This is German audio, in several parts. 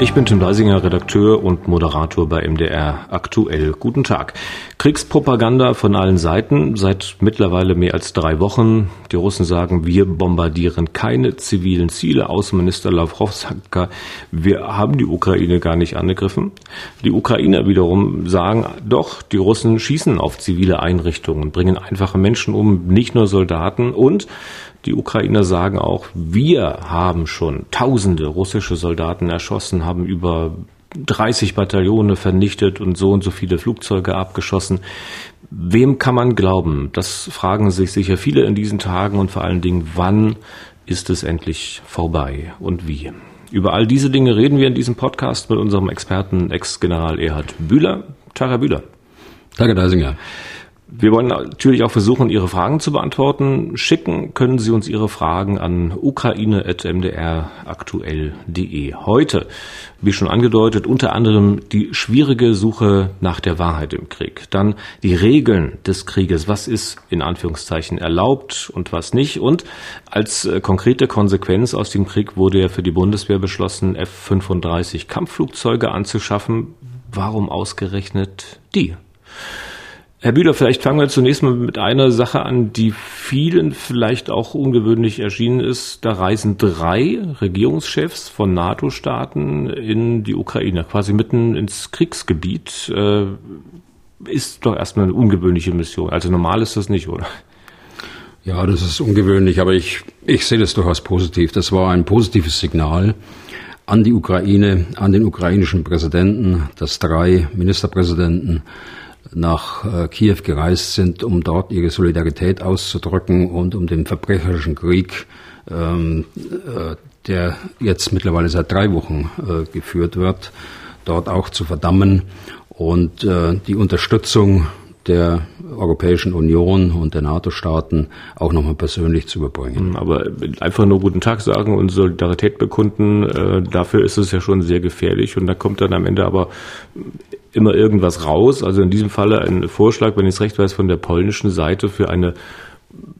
Ich bin Tim Leisinger, Redakteur und Moderator bei MDR Aktuell. Guten Tag. Kriegspropaganda von allen Seiten seit mittlerweile mehr als drei Wochen. Die Russen sagen, wir bombardieren keine zivilen Ziele. Außenminister Lavrov sagt wir haben die Ukraine gar nicht angegriffen. Die Ukrainer wiederum sagen, doch, die Russen schießen auf zivile Einrichtungen, bringen einfache Menschen um, nicht nur Soldaten und die Ukrainer sagen auch, wir haben schon tausende russische Soldaten erschossen, haben über 30 Bataillone vernichtet und so und so viele Flugzeuge abgeschossen. Wem kann man glauben? Das fragen sich sicher viele in diesen Tagen und vor allen Dingen, wann ist es endlich vorbei und wie? Über all diese Dinge reden wir in diesem Podcast mit unserem Experten Ex-General Erhard Bühler. Herr Bühler. Herr Deisinger. Wir wollen natürlich auch versuchen, Ihre Fragen zu beantworten. Schicken können Sie uns Ihre Fragen an ukraine.mdraktuell.de. Heute, wie schon angedeutet, unter anderem die schwierige Suche nach der Wahrheit im Krieg. Dann die Regeln des Krieges. Was ist in Anführungszeichen erlaubt und was nicht? Und als äh, konkrete Konsequenz aus dem Krieg wurde ja für die Bundeswehr beschlossen, F-35 Kampfflugzeuge anzuschaffen. Warum ausgerechnet die? Herr Bühler, vielleicht fangen wir zunächst mal mit einer Sache an, die vielen vielleicht auch ungewöhnlich erschienen ist. Da reisen drei Regierungschefs von NATO-Staaten in die Ukraine, quasi mitten ins Kriegsgebiet. Äh, ist doch erstmal eine ungewöhnliche Mission. Also normal ist das nicht, oder? Ja, das ist ungewöhnlich, aber ich, ich sehe das durchaus positiv. Das war ein positives Signal an die Ukraine, an den ukrainischen Präsidenten, dass drei Ministerpräsidenten nach äh, Kiew gereist sind, um dort ihre Solidarität auszudrücken und um den verbrecherischen Krieg, ähm, äh, der jetzt mittlerweile seit drei Wochen äh, geführt wird, dort auch zu verdammen und äh, die Unterstützung der Europäischen Union und der NATO-Staaten auch nochmal persönlich zu überbringen. Aber einfach nur guten Tag sagen und Solidarität bekunden, äh, dafür ist es ja schon sehr gefährlich und da kommt dann am Ende aber immer irgendwas raus. Also in diesem Falle ein Vorschlag, wenn ich es recht weiß, von der polnischen Seite für eine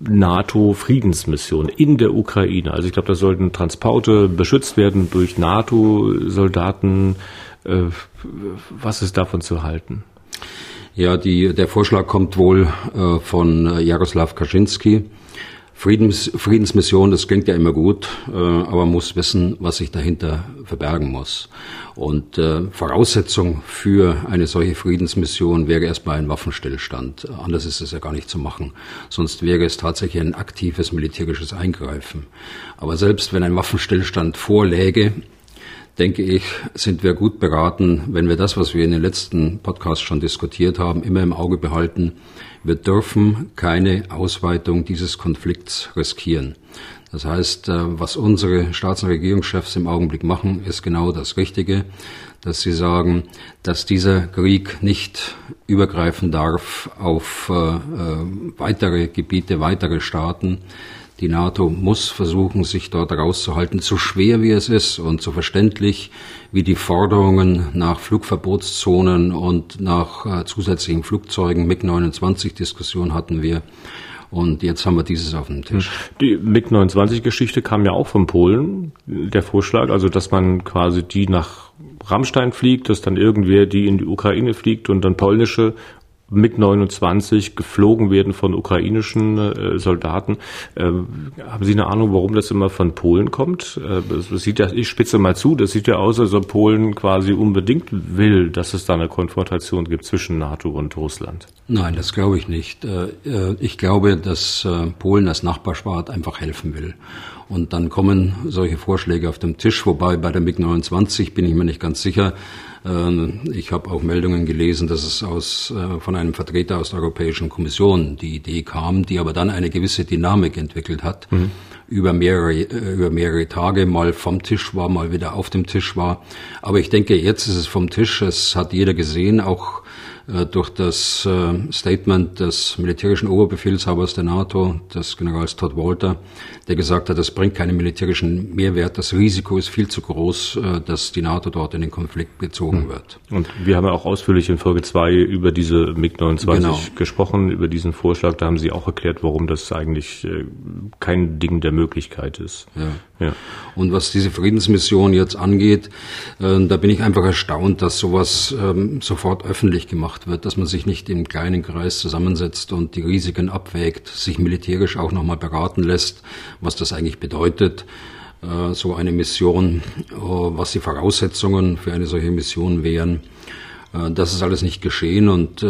NATO-Friedensmission in der Ukraine. Also ich glaube, da sollten Transporte beschützt werden durch NATO-Soldaten. Äh, was ist davon zu halten? Ja, die, der Vorschlag kommt wohl äh, von Jaroslav Kaczynski. Friedens, Friedensmission, das klingt ja immer gut, äh, aber man muss wissen, was sich dahinter verbergen muss. Und äh, Voraussetzung für eine solche Friedensmission wäre erstmal ein Waffenstillstand. Anders ist es ja gar nicht zu machen. Sonst wäre es tatsächlich ein aktives militärisches Eingreifen. Aber selbst wenn ein Waffenstillstand vorläge, denke ich, sind wir gut beraten, wenn wir das, was wir in den letzten Podcasts schon diskutiert haben, immer im Auge behalten. Wir dürfen keine Ausweitung dieses Konflikts riskieren. Das heißt, äh, was unsere Staats- und Regierungschefs im Augenblick machen, ist genau das Richtige, dass sie sagen, dass dieser Krieg nicht übergreifen darf auf äh, äh, weitere Gebiete, weitere Staaten, die NATO muss versuchen, sich dort rauszuhalten, so schwer wie es ist und so verständlich wie die Forderungen nach Flugverbotszonen und nach äh, zusätzlichen Flugzeugen. MiG-29-Diskussion hatten wir. Und jetzt haben wir dieses auf dem Tisch. Die MiG-29-Geschichte kam ja auch von Polen, der Vorschlag, also dass man quasi die nach Rammstein fliegt, dass dann irgendwer die in die Ukraine fliegt und dann polnische MiG-29 geflogen werden von ukrainischen äh, Soldaten. Äh, haben Sie eine Ahnung, warum das immer von Polen kommt? Äh, das sieht ja, ich spitze mal zu, das sieht ja aus, als ob Polen quasi unbedingt will, dass es da eine Konfrontation gibt zwischen NATO und Russland. Nein, das glaube ich nicht. Äh, äh, ich glaube, dass äh, Polen als Nachbarstaat einfach helfen will. Und dann kommen solche Vorschläge auf den Tisch, wobei bei der MiG-29 bin ich mir nicht ganz sicher, ähm, ich habe auch Meldungen gelesen, dass es aus, äh, von einem Vertreter aus der Europäischen Kommission die Idee kam, die aber dann eine gewisse Dynamik entwickelt hat, mhm. über, mehrere, äh, über mehrere Tage mal vom Tisch war, mal wieder auf dem Tisch war. Aber ich denke, jetzt ist es vom Tisch. Es hat jeder gesehen, auch äh, durch das äh, Statement des militärischen Oberbefehlshabers der NATO, des Generals Todd Walter, der gesagt hat, das bringt keinen militärischen Mehrwert, das Risiko ist viel zu groß, äh, dass die NATO dort in den Konflikt gezogen hm. wird. Und wir haben ja auch ausführlich in Folge 2 über diese MiG-29 genau. gesprochen, über diesen Vorschlag. Da haben Sie auch erklärt, warum das eigentlich kein Ding der Möglichkeit ist. Ja. ja. Und was diese Friedensmission jetzt angeht, da bin ich einfach erstaunt, dass sowas ähm, sofort öffentlich gemacht wird, dass man sich nicht im kleinen Kreis zusammensetzt und die Risiken abwägt, sich militärisch auch nochmal beraten lässt, was das eigentlich bedeutet, äh, so eine Mission, äh, was die Voraussetzungen für eine solche Mission wären. Äh, das ist alles nicht geschehen und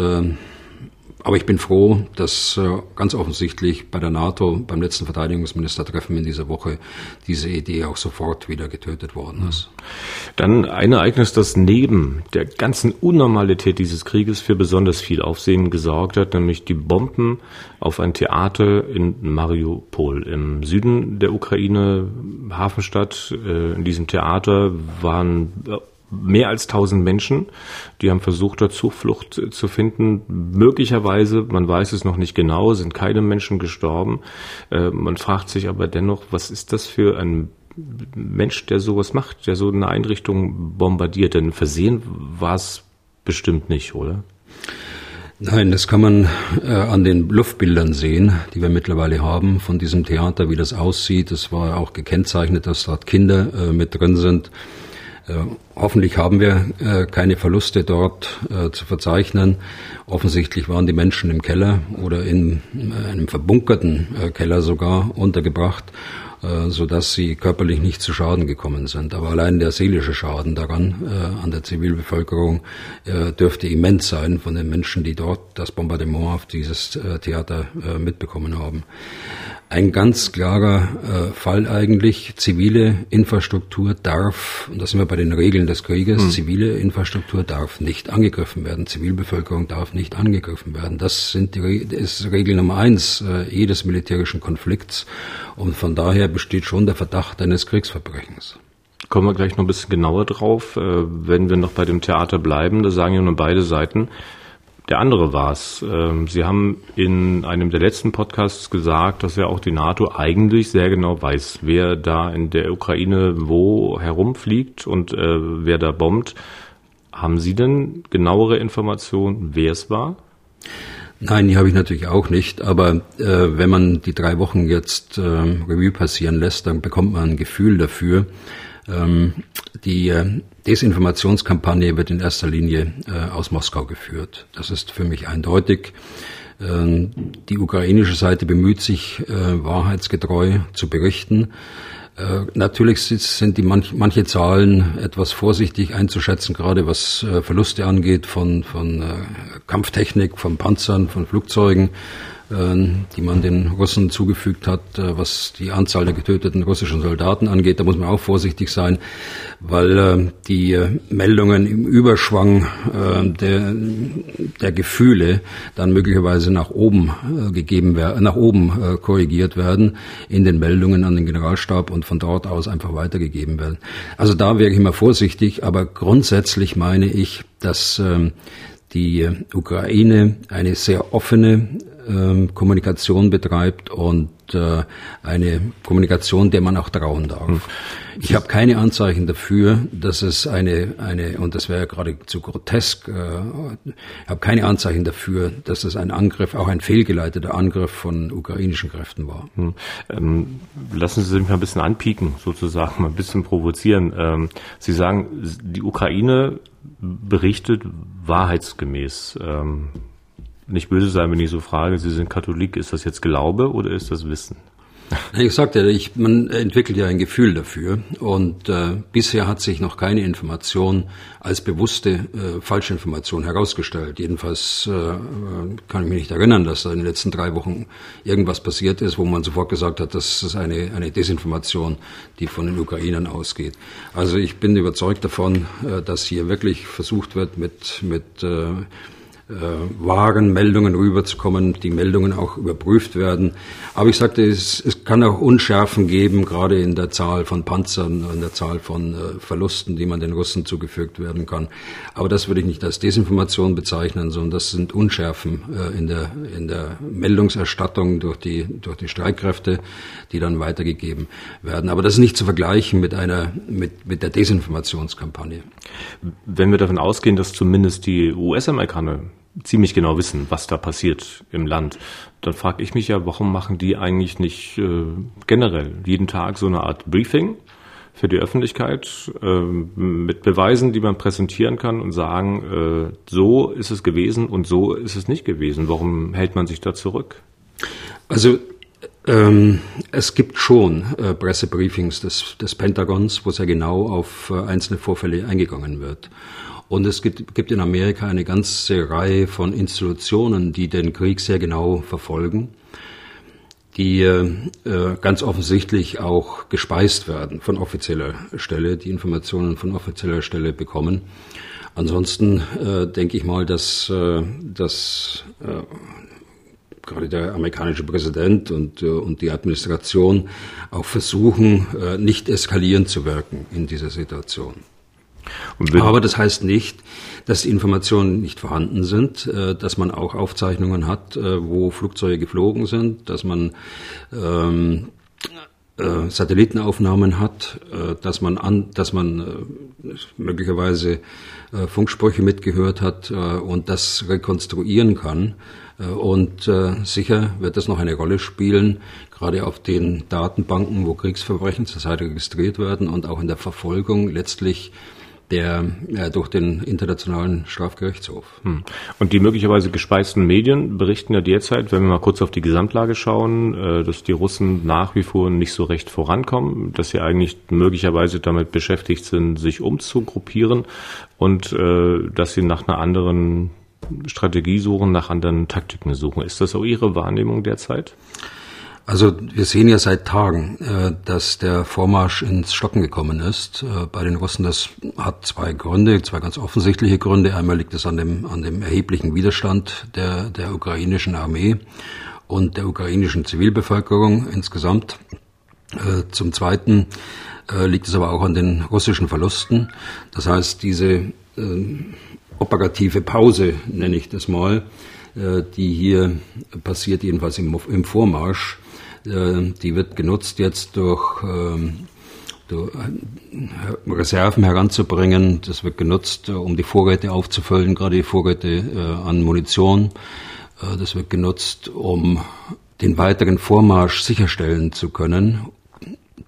aber ich bin froh, dass äh, ganz offensichtlich bei der NATO beim letzten Verteidigungsministertreffen in dieser Woche diese Idee auch sofort wieder getötet worden ist. Dann ein Ereignis, das neben der ganzen Unnormalität dieses Krieges für besonders viel Aufsehen gesorgt hat, nämlich die Bomben auf ein Theater in Mariupol im Süden der Ukraine, Hafenstadt. Äh, in diesem Theater waren mehr als 1000 Menschen, die haben versucht, dort Zuflucht zu finden. Möglicherweise, man weiß es noch nicht genau, sind keine Menschen gestorben. Äh, man fragt sich aber dennoch, was ist das für ein Mensch, der sowas macht, der so eine Einrichtung bombardiert? Denn versehen war es bestimmt nicht, oder? Nein, das kann man äh, an den Luftbildern sehen, die wir mittlerweile haben von diesem Theater, wie das aussieht. Es war auch gekennzeichnet, dass dort Kinder äh, mit drin sind. Äh, hoffentlich haben wir äh, keine Verluste dort äh, zu verzeichnen. Offensichtlich waren die Menschen im Keller oder in einem verbunkerten Keller sogar untergebracht so dass sie körperlich nicht zu Schaden gekommen sind. Aber allein der seelische Schaden daran an der Zivilbevölkerung dürfte immens sein von den Menschen, die dort das Bombardement auf dieses Theater mitbekommen haben. Ein ganz klarer äh, Fall eigentlich. Zivile Infrastruktur darf, und da sind wir bei den Regeln des Krieges, hm. zivile Infrastruktur darf nicht angegriffen werden. Zivilbevölkerung darf nicht angegriffen werden. Das sind die, ist Regel Nummer eins äh, jedes militärischen Konflikts. Und von daher besteht schon der Verdacht eines Kriegsverbrechens. Kommen wir gleich noch ein bisschen genauer drauf. Äh, wenn wir noch bei dem Theater bleiben, da sagen ja nun beide Seiten, der andere war es. Ähm, Sie haben in einem der letzten Podcasts gesagt, dass ja auch die NATO eigentlich sehr genau weiß, wer da in der Ukraine wo herumfliegt und äh, wer da bombt. Haben Sie denn genauere Informationen, wer es war? Nein, die habe ich natürlich auch nicht. Aber äh, wenn man die drei Wochen jetzt äh, Revue passieren lässt, dann bekommt man ein Gefühl dafür. Ähm, die äh, Desinformationskampagne wird in erster Linie äh, aus Moskau geführt. Das ist für mich eindeutig. Ähm, die ukrainische Seite bemüht sich, äh, wahrheitsgetreu zu berichten. Natürlich sind die manch, manche Zahlen etwas vorsichtig einzuschätzen, gerade was Verluste angeht von, von Kampftechnik, von Panzern, von Flugzeugen. Ähm, die man den Russen zugefügt hat, äh, was die Anzahl der getöteten russischen Soldaten angeht. Da muss man auch vorsichtig sein, weil äh, die äh, Meldungen im Überschwang der, der Gefühle dann möglicherweise nach oben gegeben werden, nach oben korrigiert werden in den Meldungen an den Generalstab und von dort aus einfach weitergegeben werden. Also da wäre ich immer vorsichtig, aber grundsätzlich meine ich, dass ähm, die Ukraine eine sehr offene ähm, Kommunikation betreibt und äh, eine Kommunikation, der man auch trauen darf. Hm. Ich habe keine Anzeichen dafür, dass es eine, eine und das wäre geradezu grotesk, äh, ich habe keine Anzeichen dafür, dass es ein Angriff, auch ein fehlgeleiteter Angriff von ukrainischen Kräften war. Hm. Ähm, lassen Sie sich mal ein bisschen anpieken, sozusagen, mal ein bisschen provozieren. Ähm, Sie sagen, die Ukraine berichtet wahrheitsgemäß. Ähm, nicht böse sein, wenn ich so frage, Sie sind Katholik, ist das jetzt Glaube oder ist das Wissen? Ich sagte, ich, man entwickelt ja ein Gefühl dafür und äh, bisher hat sich noch keine Information als bewusste äh, Falschinformation herausgestellt. Jedenfalls äh, kann ich mich nicht erinnern, dass da in den letzten drei Wochen irgendwas passiert ist, wo man sofort gesagt hat, das ist eine, eine Desinformation, die von den Ukrainern ausgeht. Also ich bin überzeugt davon, äh, dass hier wirklich versucht wird, mit, mit äh, äh, wahren Meldungen rüberzukommen, die Meldungen auch überprüft werden. Aber ich sagte, es, es kann auch Unschärfen geben, gerade in der Zahl von Panzern, in der Zahl von äh, Verlusten, die man den Russen zugefügt werden kann. Aber das würde ich nicht als Desinformation bezeichnen, sondern das sind Unschärfen äh, in, der, in der Meldungserstattung durch die, durch die Streitkräfte, die dann weitergegeben werden. Aber das ist nicht zu vergleichen mit einer, mit, mit der Desinformationskampagne. Wenn wir davon ausgehen, dass zumindest die US-Amerikaner ziemlich genau wissen, was da passiert im Land. Dann frage ich mich ja, warum machen die eigentlich nicht äh, generell jeden Tag so eine Art Briefing für die Öffentlichkeit äh, mit Beweisen, die man präsentieren kann und sagen, äh, so ist es gewesen und so ist es nicht gewesen. Warum hält man sich da zurück? Also ähm, es gibt schon äh, Pressebriefings des, des Pentagons, wo sehr genau auf äh, einzelne Vorfälle eingegangen wird. Und es gibt, gibt in Amerika eine ganze Reihe von Institutionen, die den Krieg sehr genau verfolgen, die äh, ganz offensichtlich auch gespeist werden von offizieller Stelle, die Informationen von offizieller Stelle bekommen. Ansonsten äh, denke ich mal, dass, äh, dass äh, gerade der amerikanische Präsident und, äh, und die Administration auch versuchen, äh, nicht eskalierend zu wirken in dieser Situation. Aber das heißt nicht, dass die Informationen nicht vorhanden sind, äh, dass man auch Aufzeichnungen hat, äh, wo Flugzeuge geflogen sind, dass man ähm, äh, Satellitenaufnahmen hat, äh, dass man an, dass man äh, möglicherweise äh, Funksprüche mitgehört hat und das rekonstruieren kann. Und sicher wird das noch eine Rolle spielen, gerade auf den Datenbanken, wo Kriegsverbrechen zurzeit registriert werden und auch in der Verfolgung letztlich der ja, durch den Internationalen Strafgerichtshof. Hm. Und die möglicherweise gespeisten Medien berichten ja derzeit, wenn wir mal kurz auf die Gesamtlage schauen, äh, dass die Russen nach wie vor nicht so recht vorankommen, dass sie eigentlich möglicherweise damit beschäftigt sind, sich umzugruppieren und äh, dass sie nach einer anderen Strategie suchen, nach anderen Taktiken suchen. Ist das auch Ihre Wahrnehmung derzeit? Also wir sehen ja seit Tagen, äh, dass der Vormarsch ins Stocken gekommen ist. Äh, bei den Russen, das hat zwei Gründe, zwei ganz offensichtliche Gründe. Einmal liegt es an dem, an dem erheblichen Widerstand der, der ukrainischen Armee und der ukrainischen Zivilbevölkerung insgesamt. Äh, zum Zweiten liegt es aber auch an den russischen Verlusten. Das heißt, diese operative Pause, nenne ich das mal, die hier passiert, jedenfalls im, im Vormarsch, die wird genutzt jetzt durch, ähm, äh, Reserven heranzubringen. Das wird genutzt, äh, um die Vorräte aufzufüllen, gerade die Vorräte an Munition. Das wird genutzt, um den weiteren Vormarsch sicherstellen zu können.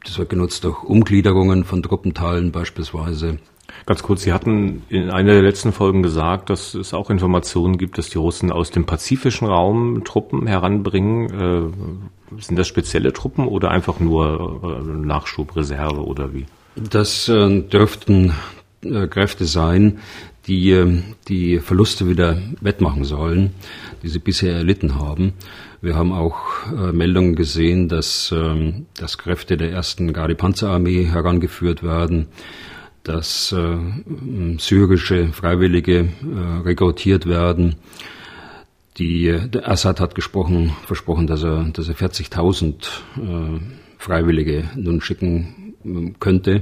Das wird genutzt durch Umgliederungen von Truppenteilen beispielsweise. Ganz kurz, Sie hatten in einer der letzten Folgen gesagt, dass es auch Informationen gibt, dass die Russen aus dem pazifischen Raum Truppen heranbringen. Sind das spezielle Truppen oder einfach nur äh, Nachschubreserve oder wie? Das äh, dürften äh, Kräfte sein, die äh, die Verluste wieder wettmachen sollen, die sie bisher erlitten haben. Wir haben auch äh, Meldungen gesehen, dass, ähm, dass Kräfte der ersten Gardi-Panzerarmee herangeführt werden dass äh, syrische Freiwillige äh, rekrutiert werden. Die, Assad hat gesprochen, versprochen, dass er, dass er 40.000 äh, Freiwillige nun schicken könnte.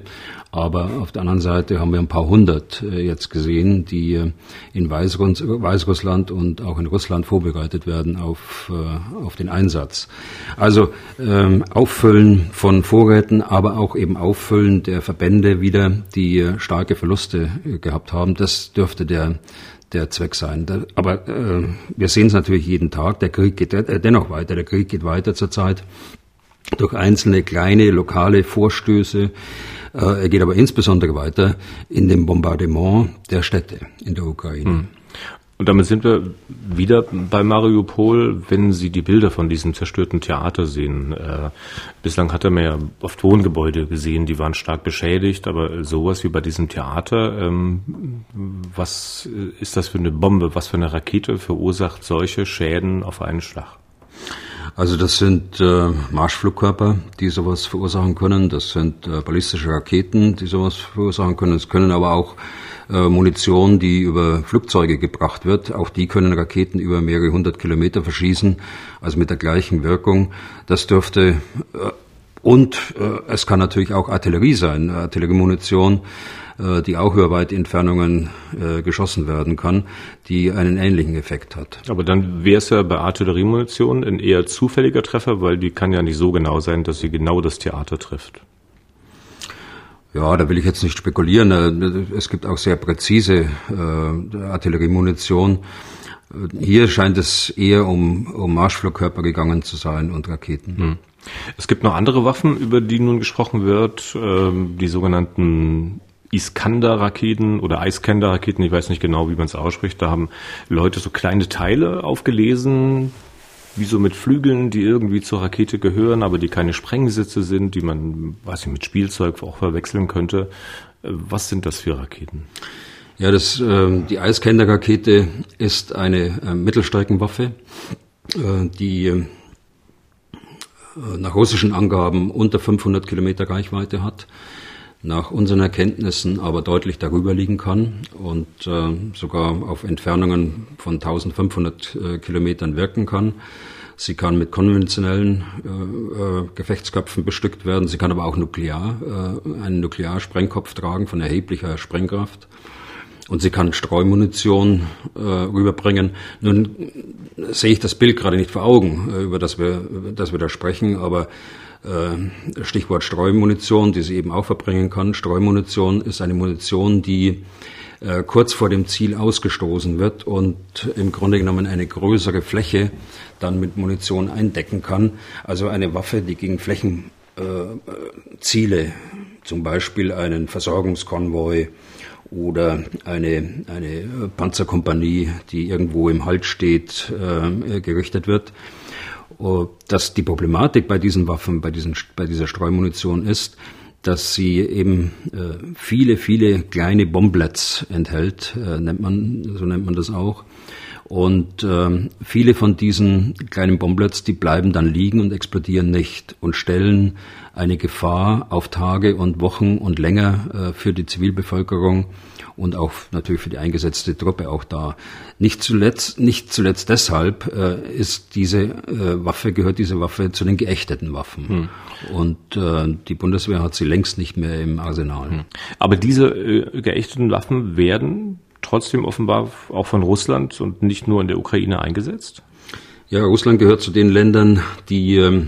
Aber auf der anderen Seite haben wir ein paar hundert äh, jetzt gesehen, die äh, in Weißruss Weißrussland und auch in Russland vorbereitet werden auf, äh, auf den Einsatz. Also ähm, Auffüllen von Vorräten, aber auch eben Auffüllen der Verbände wieder, die starke Verluste gehabt haben, das dürfte der der Zweck sein. Aber äh, wir sehen es natürlich jeden Tag. Der Krieg geht dennoch weiter. Der Krieg geht weiter zurzeit durch einzelne kleine lokale Vorstöße. Äh, er geht aber insbesondere weiter in dem Bombardement der Städte in der Ukraine. Hm. Und damit sind wir wieder bei Mariupol, wenn Sie die Bilder von diesem zerstörten Theater sehen. Äh, bislang hat er mir ja oft Wohngebäude gesehen, die waren stark beschädigt, aber sowas wie bei diesem Theater, ähm, was ist das für eine Bombe, was für eine Rakete verursacht solche Schäden auf einen Schlag? Also das sind äh, Marschflugkörper, die sowas verursachen können. Das sind äh, ballistische Raketen, die sowas verursachen können. Es können aber auch äh, Munition, die über Flugzeuge gebracht wird. Auch die können Raketen über mehrere hundert Kilometer verschießen, also mit der gleichen Wirkung. Das dürfte äh, und äh, es kann natürlich auch Artillerie sein, Artilleriemunition, die auch über weite Entfernungen geschossen werden kann, die einen ähnlichen Effekt hat. Aber dann wäre es ja bei Artilleriemunition ein eher zufälliger Treffer, weil die kann ja nicht so genau sein, dass sie genau das Theater trifft. Ja, da will ich jetzt nicht spekulieren. Äh, es gibt auch sehr präzise äh, Artilleriemunition. Hier scheint es eher um, um Marschflugkörper gegangen zu sein und Raketen. Hm. Es gibt noch andere Waffen, über die nun gesprochen wird, ähm, die sogenannten Iskander-Raketen oder Iskander-Raketen, ich weiß nicht genau, wie man es ausspricht. Da haben Leute so kleine Teile aufgelesen, wie so mit Flügeln, die irgendwie zur Rakete gehören, aber die keine Sprengsitze sind, die man, weiß ich, mit Spielzeug auch verwechseln könnte. Äh, was sind das für Raketen? Ja, das, äh, die Iskander-Rakete ist eine äh, Mittelstreckenwaffe, äh, die äh, nach russischen Angaben unter 500 Kilometer Reichweite hat nach unseren Erkenntnissen aber deutlich darüber liegen kann und äh, sogar auf Entfernungen von 1500 äh, Kilometern wirken kann. Sie kann mit konventionellen äh, äh, Gefechtsköpfen bestückt werden. Sie kann aber auch nuklear, äh, einen Nuklearsprengkopf tragen von erheblicher Sprengkraft. Und sie kann Streumunition äh, rüberbringen. Nun sehe ich das Bild gerade nicht vor Augen, über das wir, das wir da sprechen, aber äh, Stichwort Streumunition, die sie eben auch verbringen kann. Streumunition ist eine Munition, die äh, kurz vor dem Ziel ausgestoßen wird und im Grunde genommen eine größere Fläche dann mit Munition eindecken kann. Also eine Waffe, die gegen Flächenziele, äh, zum Beispiel einen Versorgungskonvoi oder eine, eine Panzerkompanie, die irgendwo im Halt steht, gerichtet wird. Äh, dass die Problematik bei diesen Waffen, bei, diesen, bei dieser Streumunition ist, dass sie eben äh, viele, viele kleine Bomblets enthält, äh, nennt man, so nennt man das auch. Und äh, viele von diesen kleinen Bomblets, die bleiben dann liegen und explodieren nicht und stellen eine Gefahr auf Tage und Wochen und länger äh, für die Zivilbevölkerung und auch natürlich für die eingesetzte Truppe auch da. Nicht zuletzt, nicht zuletzt deshalb äh, ist diese äh, Waffe, gehört diese Waffe zu den geächteten Waffen. Hm. Und äh, die Bundeswehr hat sie längst nicht mehr im Arsenal. Hm. Aber diese äh, geächteten Waffen werden trotzdem offenbar auch von Russland und nicht nur in der Ukraine eingesetzt? Ja, Russland gehört zu den Ländern, die äh,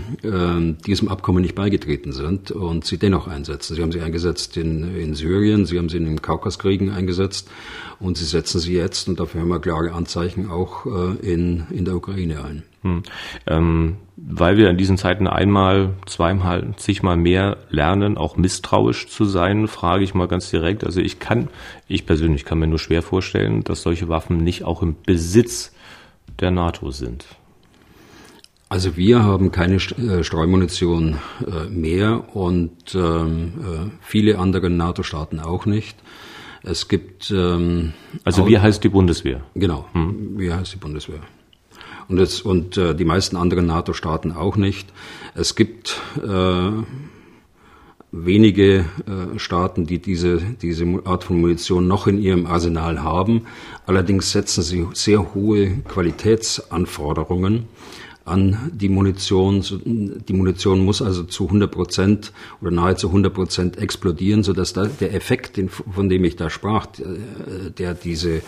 diesem Abkommen nicht beigetreten sind und sie dennoch einsetzen. Sie haben sie eingesetzt in, in Syrien, sie haben sie in den Kaukaskriegen eingesetzt und sie setzen sie jetzt, und dafür haben wir klare Anzeichen, auch äh, in, in der Ukraine ein. Hm. Ähm, weil wir in diesen Zeiten einmal, zweimal, zigmal mehr lernen, auch misstrauisch zu sein, frage ich mal ganz direkt. Also ich kann, ich persönlich kann mir nur schwer vorstellen, dass solche Waffen nicht auch im Besitz der NATO sind. Also wir haben keine äh, Streumunition äh, mehr und ähm, äh, viele andere NATO-Staaten auch nicht. Es gibt ähm, also wie heißt die Bundeswehr? Genau, hm. wie heißt die Bundeswehr? Und, es, und äh, die meisten anderen NATO-Staaten auch nicht. Es gibt äh, wenige äh, Staaten, die diese, diese Art von Munition noch in ihrem Arsenal haben. Allerdings setzen sie sehr hohe Qualitätsanforderungen an die Munition. Die Munition muss also zu 100 Prozent oder nahezu 100 Prozent explodieren, sodass da der Effekt, von dem ich da sprach, der diese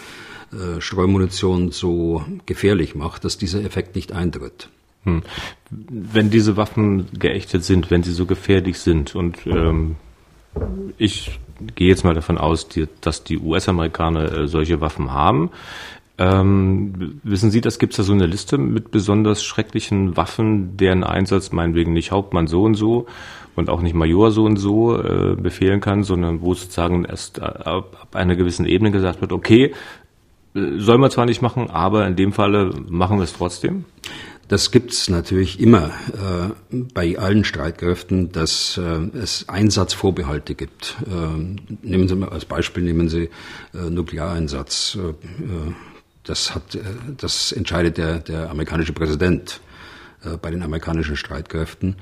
äh, Streumunition so gefährlich macht, dass dieser Effekt nicht eintritt. Hm. Wenn diese Waffen geächtet sind, wenn sie so gefährlich sind und ähm, ich gehe jetzt mal davon aus, dass die US-Amerikaner äh, solche Waffen haben, ähm, wissen Sie, das gibt es da so eine Liste mit besonders schrecklichen Waffen, deren Einsatz meinetwegen nicht Hauptmann so und so und auch nicht Major so und so äh, befehlen kann, sondern wo sozusagen erst ab, ab einer gewissen Ebene gesagt wird, okay, äh, soll man zwar nicht machen, aber in dem Falle machen wir es trotzdem? Das gibt's natürlich immer äh, bei allen Streitkräften, dass äh, es Einsatzvorbehalte gibt. Äh, nehmen Sie mal als Beispiel nehmen Sie äh, Nukleareinsatz. Das hat, äh, das entscheidet der, der amerikanische Präsident. äh, bei den amerikanischen Streitkräften.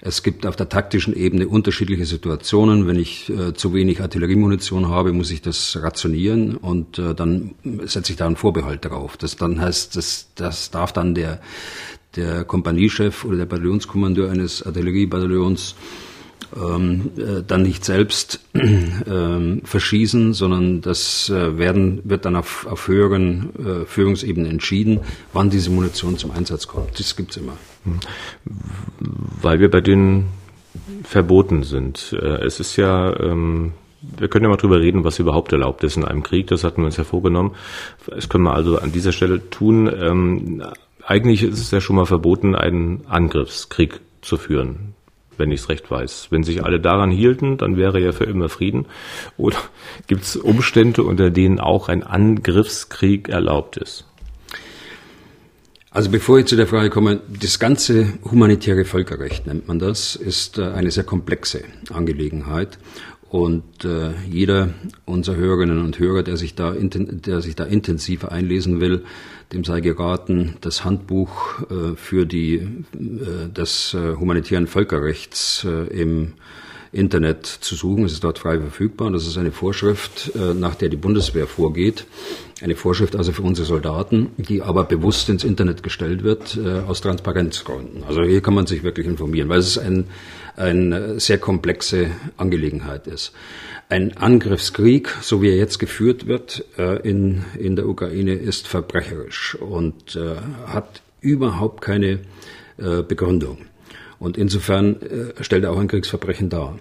Es gibt auf der taktischen Ebene unterschiedliche Situationen. Wenn ich äh, zu wenig Artilleriemunition habe, muss ich das rationieren und äh, dann setze ich da einen Vorbehalt darauf. Das dann heißt, das, das darf dann der, der Kompaniechef oder der Bataillonskommandeur eines Artilleriebataillons ähm, äh, dann nicht selbst äh, verschießen, sondern das äh, werden, wird dann auf, auf höheren äh, Führungsebenen entschieden, wann diese Munition zum Einsatz kommt. Das gibt's immer. Hm. Weil wir bei den verboten sind. Äh, es ist ja, ähm, wir können ja mal drüber reden, was überhaupt erlaubt ist in einem Krieg. Das hatten wir uns ja vorgenommen. Das können wir also an dieser Stelle tun. Ähm, eigentlich ist es ja schon mal verboten, einen Angriffskrieg zu führen wenn ich es recht weiß. Wenn sich alle daran hielten, dann wäre ja für immer Frieden. Oder gibt es Umstände, unter denen auch ein Angriffskrieg erlaubt ist? Also bevor ich zu der Frage komme, das ganze humanitäre Völkerrecht nennt man das, ist äh, eine sehr komplexe Angelegenheit. Und äh, jeder unserer Hörerinnen und Hörer, der sich, da, der sich da intensiver einlesen will, dem sei geraten, das Handbuch äh, für die, äh, des äh, humanitären Völkerrechts äh, im Internet zu suchen. Es ist dort frei verfügbar. Das ist eine Vorschrift, äh, nach der die Bundeswehr vorgeht. Eine Vorschrift also für unsere Soldaten, die aber bewusst ins Internet gestellt wird äh, aus Transparenzgründen. Also hier kann man sich wirklich informieren, weil es ein eine sehr komplexe Angelegenheit ist. Ein Angriffskrieg, so wie er jetzt geführt wird äh, in, in der Ukraine, ist verbrecherisch und äh, hat überhaupt keine äh, Begründung. Und insofern stellt er auch ein Kriegsverbrechen dar.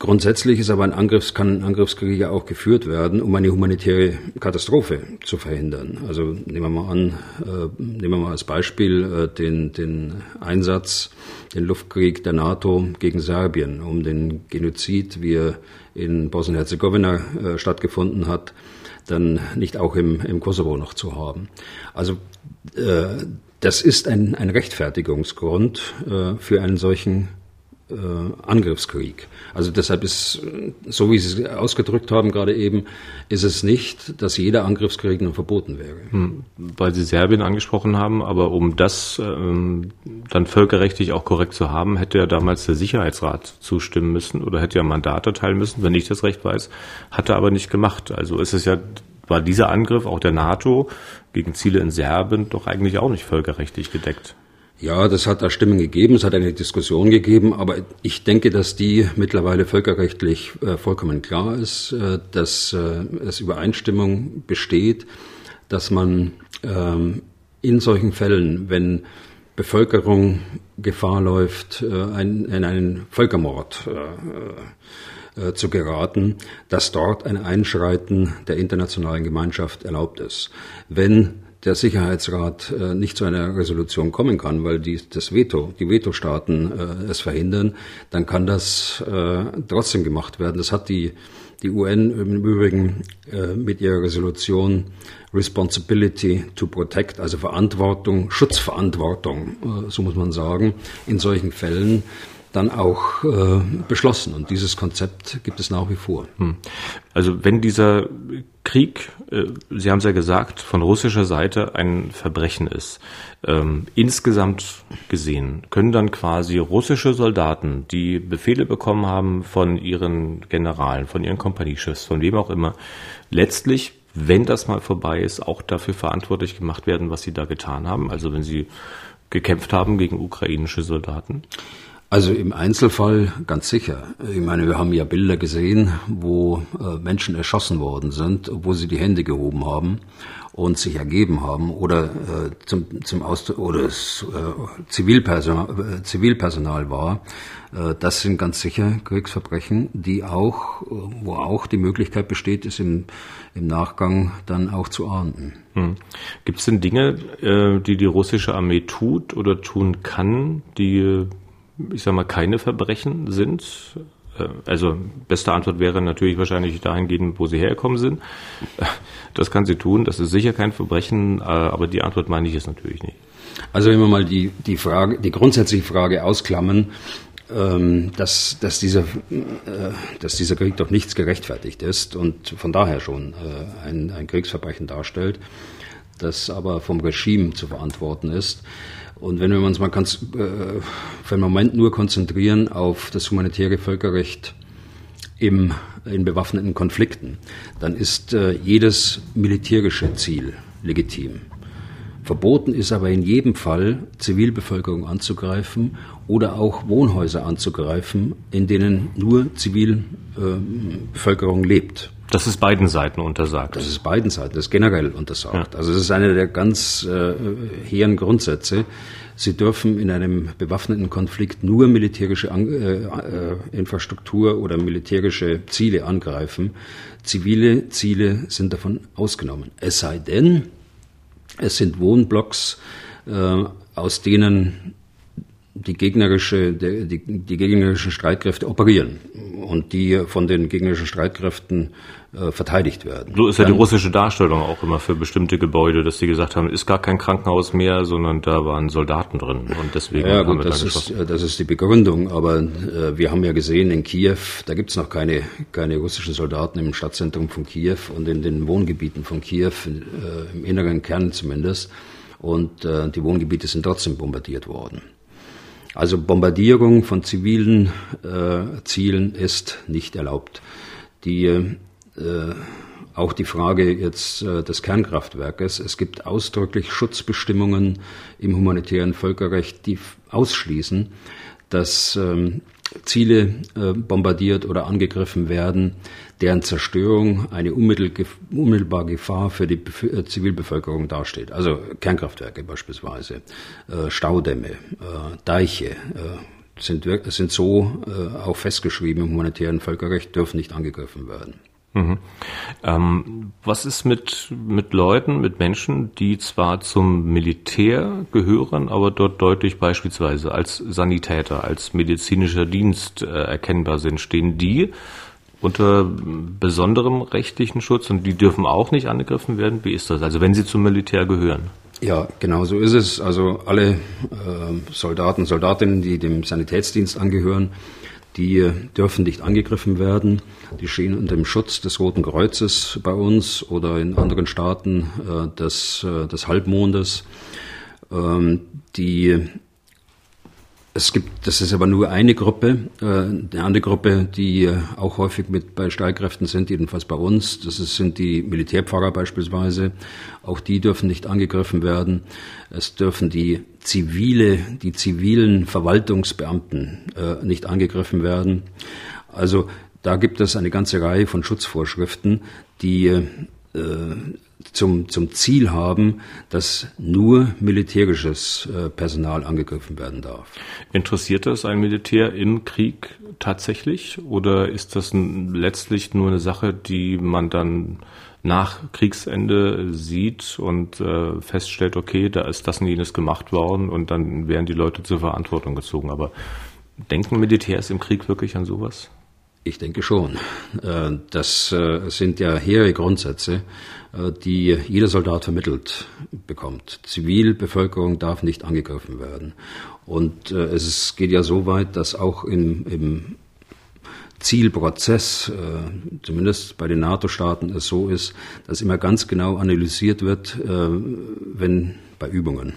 Grundsätzlich ist aber ein Angriffs, kann ein Angriffskrieg ja auch geführt werden, um eine humanitäre Katastrophe zu verhindern. Also nehmen wir mal an, äh, nehmen wir mal als Beispiel äh, den, den Einsatz, den Luftkrieg der NATO gegen Serbien, um den Genozid, wie er in Bosnien-Herzegowina äh, stattgefunden hat, dann nicht auch im, im Kosovo noch zu haben. Also äh, das ist ein, ein Rechtfertigungsgrund äh, für einen solchen äh, Angriffskrieg. Also deshalb ist, so wie Sie es ausgedrückt haben gerade eben, ist es nicht, dass jeder Angriffskrieg nun verboten wäre. Hm, weil Sie Serbien angesprochen haben, aber um das ähm, dann völkerrechtlich auch korrekt zu haben, hätte ja damals der Sicherheitsrat zustimmen müssen oder hätte ja Mandat erteilen müssen, wenn ich das recht weiß, hat er aber nicht gemacht. Also ist es ja war dieser Angriff auch der NATO gegen Ziele in Serbien doch eigentlich auch nicht völkerrechtlich gedeckt. Ja, das hat da Stimmen gegeben, es hat eine Diskussion gegeben, aber ich denke, dass die mittlerweile völkerrechtlich äh, vollkommen klar ist, äh, dass äh, es Übereinstimmung besteht, dass man ähm, in solchen Fällen, wenn Bevölkerung Gefahr läuft, äh, ein, in einen Völkermord äh, äh, zu geraten, dass dort ein Einschreiten der internationalen Gemeinschaft erlaubt ist. Wenn der Sicherheitsrat äh, nicht zu einer Resolution kommen kann, weil die, das Veto, die Vetostaaten äh, es verhindern, dann kann das äh, trotzdem gemacht werden. Das hat die, die UN im Übrigen äh, mit ihrer Resolution Responsibility to Protect, also Verantwortung, Schutzverantwortung, äh, so muss man sagen, in solchen Fällen dann auch äh, beschlossen. Und dieses Konzept gibt es nach wie vor. Hm. Also wenn dieser Krieg, äh, Sie haben es ja gesagt, von russischer Seite ein Verbrechen ist, ähm, insgesamt gesehen, können dann quasi russische Soldaten, die Befehle bekommen haben von ihren Generalen, von ihren Kompaniechefs, von wem auch immer, letztlich wenn das mal vorbei ist, auch dafür verantwortlich gemacht werden, was sie da getan haben. Also wenn sie gekämpft haben gegen ukrainische Soldaten. Also im Einzelfall ganz sicher. Ich meine, wir haben ja Bilder gesehen, wo äh, Menschen erschossen worden sind, obwohl sie die Hände gehoben haben und sich ergeben haben oder äh, zum, zum Aus oder es äh, Zivilpersonal, äh, Zivilpersonal war. Äh, das sind ganz sicher Kriegsverbrechen, die auch, äh, wo auch die Möglichkeit besteht, es im, im Nachgang dann auch zu ahnden. Hm. Gibt es denn Dinge, äh, die die russische Armee tut oder tun kann, die ich sag mal, keine Verbrechen sind. Äh, also beste Antwort wäre natürlich wahrscheinlich dahingehend, wo sie hergekommen sind. Das kann sie tun, das ist sicher kein Verbrechen, äh, aber die Antwort meine ich es natürlich nicht. Also wenn wir mal die, die Frage, die grundsätzliche Frage ausklammern, ähm, dass, dass, dieser, äh, dass dieser Krieg doch nichts gerechtfertigt ist und von daher schon ein, ein Kriegsverbrechen darstellt, das aber vom Regime zu verantworten ist Und wenn wir uns mal ganz, äh, für einen Moment nur konzentrieren auf das humanitäre Völkerrecht im, in bewaffneten Konflikten, dann ist äh, jedes militärische Ziel legitim. Verboten ist aber in jedem Fall, Zivilbevölkerung anzugreifen oder auch Wohnhäuser anzugreifen, in denen nur Zivilbevölkerung äh, lebt. Das ist beiden Seiten untersagt. Das ist beiden Seiten, das ist generell untersagt. Ja. Also es ist einer der ganz äh, hehren Grundsätze. Sie dürfen in einem bewaffneten Konflikt nur militärische An äh, äh, Infrastruktur oder militärische Ziele angreifen. Zivile Ziele sind davon ausgenommen. Es sei denn, es sind Wohnblocks, äh, aus denen die gegnerische, die, die, gegnerischen Streitkräfte operieren und die von den gegnerischen Streitkräften äh, verteidigt werden. So ist ja Dann, die russische Darstellung auch immer für bestimmte Gebäude, dass sie gesagt haben, ist gar kein Krankenhaus mehr, sondern da waren Soldaten drin und deswegen ja, gut, das ist, das ist die Begründung, aber äh, wir haben ja gesehen in Kiew, da gibt es noch keine, keine russischen Soldaten im Stadtzentrum von Kiew und in den Wohngebieten von Kiew, äh, im inneren Kern zumindest, und äh, die Wohngebiete sind trotzdem bombardiert worden. Also Bombardierung von zivilen äh, Zielen ist nicht erlaubt. Die, äh, auch die Frage jetzt äh, des Kernkraftwerkes. Es gibt ausdrücklich Schutzbestimmungen im humanitären Völkerrecht, die ausschließen, dass ähm, Ziele äh, bombardiert oder angegriffen werden, deren Zerstörung eine unmittelbare Gefahr für die äh, Zivilbevölkerung dasteht. Also Kernkraftwerke beispielsweise, äh, Staudämme, Deiche sind, sind so auch festgeschrieben im humanitären Völkerrecht, dürfen nicht angegriffen werden. Mhm. Ähm, was ist mit, mit Leuten, mit Menschen, die zwar zum Militär gehören, aber dort deutlich beispielsweise als Sanitäter, als medizinischer Dienst äh, erkennbar sind? Stehen die unter besonderem rechtlichen Schutz und die dürfen auch nicht angegriffen werden? Wie ist das? Also wenn sie zum Militär gehören? Ja, genau so ist es. Also alle äh, Soldaten, Soldatinnen, die dem Sanitätsdienst angehören, die dürfen nicht angegriffen werden. Die stehen unter dem Schutz des Roten Kreuzes bei uns oder in anderen Staaten äh, des, äh, des Halbmondes. Ähm, die es gibt, das ist aber nur eine Gruppe. Äh, eine andere Gruppe, die äh, auch häufig mit bei Streitkräften sind, jedenfalls bei uns, das sind die Militärpfarrer beispielsweise. Auch die dürfen nicht angegriffen werden. Es dürfen die zivile, die zivilen Verwaltungsbeamten äh, nicht angegriffen werden. Also da gibt es eine ganze Reihe von Schutzvorschriften, die zum, zum Ziel haben, dass nur militärisches äh, Personal angegriffen werden darf. Interessiert das ein Militär im Krieg tatsächlich oder ist das letztlich nur eine Sache, die man dann nach Kriegsende sieht und äh, feststellt, okay, da ist das und jenes gemacht worden und dann werden die Leute zur Verantwortung gezogen. Aber denken Militärs im Krieg wirklich an sowas? Ich denke schon. Äh, das äh, sind ja hehre Grundsätze, äh, die jeder Soldat vermittelt bekommt. Zivilbevölkerung darf nicht angegriffen werden. Und es geht ja so weit, dass auch im, im Zielprozess, zumindest bei den NATO-Staaten, es so ist, dass immer ganz genau analysiert wird, wenn bei Übungen,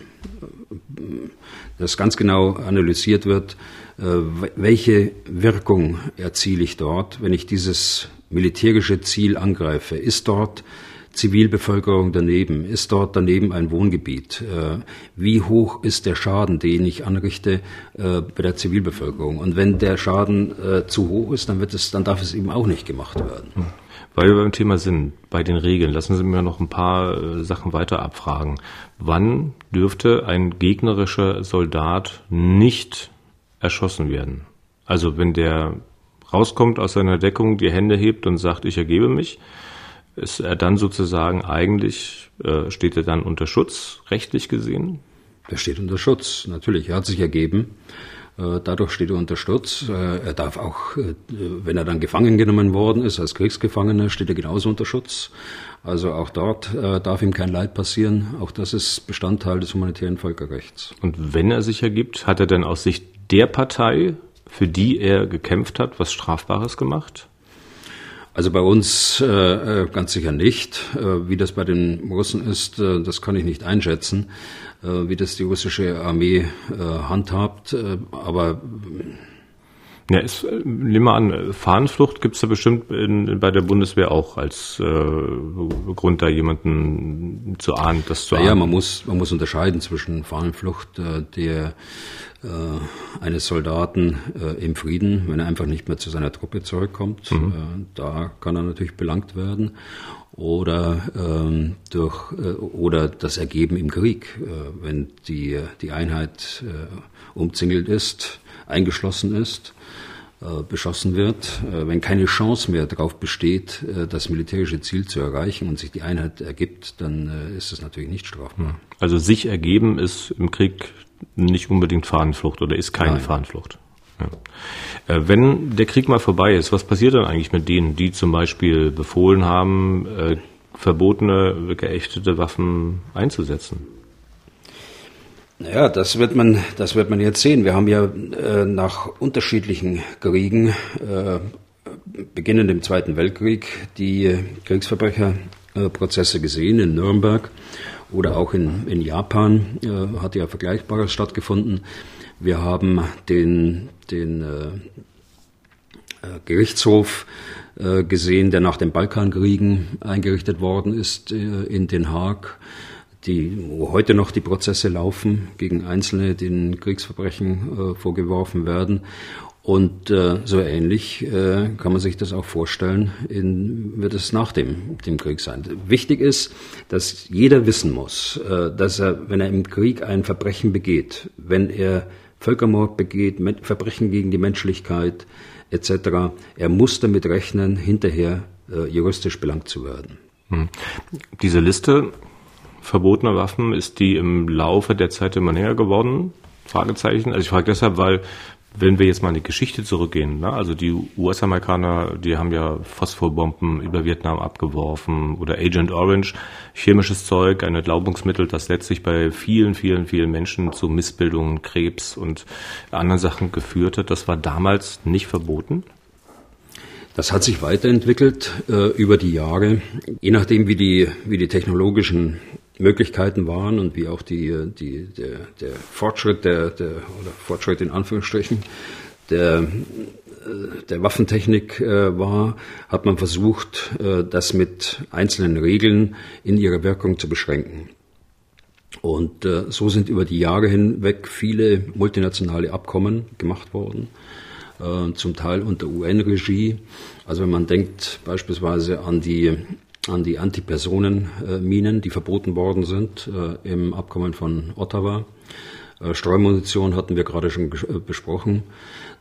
dass ganz genau analysiert wird, welche Wirkung erziele ich dort, wenn ich dieses militärische Ziel angreife? Ist dort Zivilbevölkerung daneben? Ist dort daneben ein Wohngebiet? Äh, wie hoch ist der Schaden, den ich anrichte äh, bei der Zivilbevölkerung? Und wenn der Schaden zu hoch ist, dann wird es, dann darf es eben auch nicht gemacht werden. Hm. Weil wir beim Thema sind, bei den Regeln, lassen Sie mir noch ein paar Sachen weiter abfragen. Wann dürfte ein gegnerischer Soldat nicht erschossen werden. Also wenn der rauskommt aus seiner Deckung, die Hände hebt und sagt, ich ergebe mich, ist er dann sozusagen eigentlich, äh, steht er dann unter Schutz, rechtlich gesehen? Er steht unter Schutz, natürlich. Er hat sich ergeben. Äh, dadurch steht er unter Schutz. Äh, er darf auch, äh, wenn er dann gefangen genommen worden ist, als Kriegsgefangener, steht er genauso unter Schutz. Also auch dort darf ihm kein Leid passieren. Auch das ist Bestandteil des humanitären Völkerrechts. Und wenn er sich ergibt, hat er denn aus Sicht der Partei, für die er gekämpft hat, was Strafbares gemacht? Also bei uns äh, ganz sicher nicht. Äh, wie das bei den Russen ist, äh, das kann ich nicht einschätzen, äh, wie das die russische Armee äh, handhabt. Äh, aber ja, ist, nehmen wir an, Fahnenflucht gibt es da bestimmt in, bei der Bundeswehr auch als äh, Grund, da jemanden zu ahnen, das zu ahnen. Ja, man muss, man muss unterscheiden zwischen Fahnenflucht, äh, der äh, eines Soldaten äh, im Frieden, wenn er einfach nicht mehr zu seiner Truppe zurückkommt, mhm. äh, da kann er natürlich belangt werden oder ähm, durch äh, oder das Ergeben im Krieg, äh, wenn die die Einheit äh, umzingelt ist, eingeschlossen ist äh, beschossen wird, äh, wenn keine Chance mehr darauf besteht, äh, das militärische Ziel zu erreichen und sich die Einheit ergibt, dann ist das natürlich nicht strafbar. Also sich ergeben ist im Krieg nicht unbedingt Fahnenflucht oder ist keine Nein. Fahnenflucht. Ja. Wenn der Krieg mal vorbei ist, was passiert dann eigentlich mit denen, die zum Beispiel befohlen haben, verbotene, geächtete Waffen einzusetzen? Naja, das wird man, das wird man jetzt sehen. Wir haben ja äh, nach unterschiedlichen Kriegen, äh, beginnend im Zweiten Weltkrieg, die Kriegsverbrecherprozesse gesehen in Nürnberg oder auch in, in Japan äh, hat ja Vergleichbares stattgefunden. Wir haben den, den äh, äh Gerichtshof äh, gesehen, der nach den Balkankriegen eingerichtet worden ist äh, in Den Haag die, wo heute noch die Prozesse laufen gegen Einzelne, denen Kriegsverbrechen äh, vorgeworfen werden. Und äh, so ähnlich äh, kann man sich das auch vorstellen, in, wird es nach dem, dem Krieg sein. Wichtig ist, dass jeder wissen muss, äh, dass er, wenn er im Krieg ein Verbrechen begeht, wenn er Völkermord begeht, Verbrechen gegen die Menschlichkeit etc., er muss damit rechnen, hinterher äh, juristisch belangt zu werden. Hm. Diese Liste verbotener Waffen, ist die im Laufe der Zeit immer näher geworden? Fragezeichen. Also ich frage deshalb, weil wenn wir jetzt mal in die Geschichte zurückgehen, ne, also die US-Amerikaner, die haben ja Phosphorbomben über Vietnam abgeworfen oder Agent Orange, chemisches Zeug, ein Entlaubungsmittel, das letztlich bei vielen, vielen, vielen Menschen zu Missbildungen, Krebs und anderen Sachen geführt hat. Das war damals nicht verboten. Das hat sich weiterentwickelt äh, über die Jahre, je nachdem, wie die, wie die technologischen Möglichkeiten waren und wie auch die, die, der, der Fortschritt, der, der, oder Fortschritt in Anführungsstrichen, der, äh, der Waffentechnik äh, war, hat man versucht, äh, das mit einzelnen Regeln in ihrer Wirkung zu beschränken. Und so sind über die Jahre hinweg viele multinationale Abkommen gemacht worden, zum Teil unter UN-Regie. Also wenn man denkt beispielsweise an die an die Antipersonenminen, die verboten worden sind äh, im Abkommen von Ottawa. Äh, Streumunition hatten wir gerade schon äh, besprochen.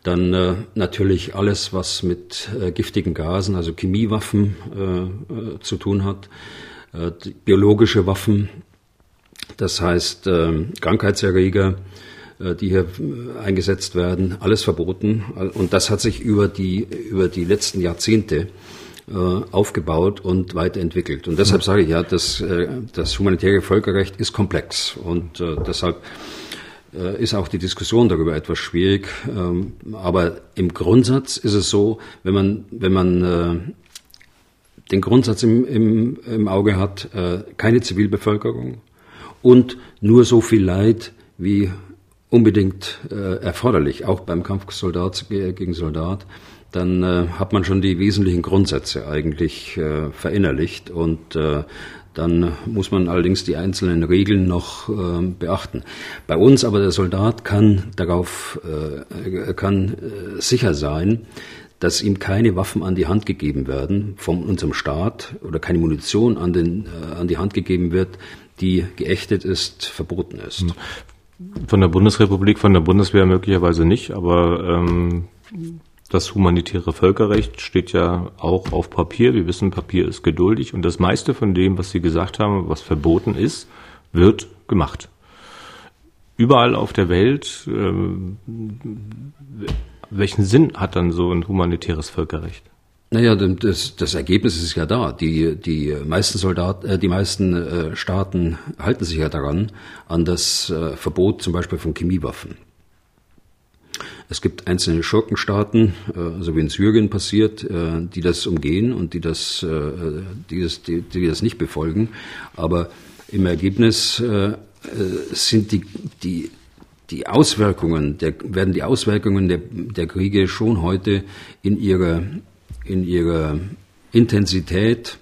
Dann natürlich alles, was mit giftigen Gasen, also Chemiewaffen zu tun hat, biologische Waffen, das heißt Krankheitserreger, die hier eingesetzt werden, alles verboten. Und das hat sich über die, über die letzten Jahrzehnte aufgebaut und weiterentwickelt. Und deshalb sage ich ja, das, äh, das humanitäre Völkerrecht ist komplex und äh, deshalb ist auch die Diskussion darüber etwas schwierig. Ähm, aber im Grundsatz ist es so, wenn man, wenn man den Grundsatz im, im, im Auge hat, keine Zivilbevölkerung und nur so viel Leid wie unbedingt erforderlich, auch beim Kampf Soldat gegen Soldat, dann äh, hat man schon die wesentlichen Grundsätze eigentlich äh, verinnerlicht und äh, dann muss man allerdings die einzelnen Regeln noch äh, beachten. Bei uns aber der Soldat kann darauf äh, kann äh, sicher sein, dass ihm keine Waffen an die Hand gegeben werden von unserem Staat oder keine Munition an, den, äh, an die Hand gegeben wird, die geächtet ist, verboten ist. Von der Bundesrepublik, von der Bundeswehr möglicherweise nicht, aber ähm, das humanitäre Völkerrecht steht ja auch auf Papier. Wir wissen, Papier ist geduldig und das meiste von dem, was Sie gesagt haben, was verboten ist, wird gemacht. Überall auf der Welt, äh, welchen Sinn hat dann so ein humanitäres Völkerrecht? Naja, das, das Ergebnis ist ja da. Die, die meisten Soldaten, äh, die meisten äh, Staaten halten sich ja daran, an das äh, Verbot zum Beispiel von Chemiewaffen. Es gibt einzelne Schurkenstaaten, äh, so wie in Syrien passiert, äh, die das umgehen und die das, äh, die das, die, die das nicht befolgen. Aber im Ergebnis äh, sind die, die, die Auswirkungen, der, werden die Auswirkungen der, der Kriege schon heute in ihrer, in ihrer Intensität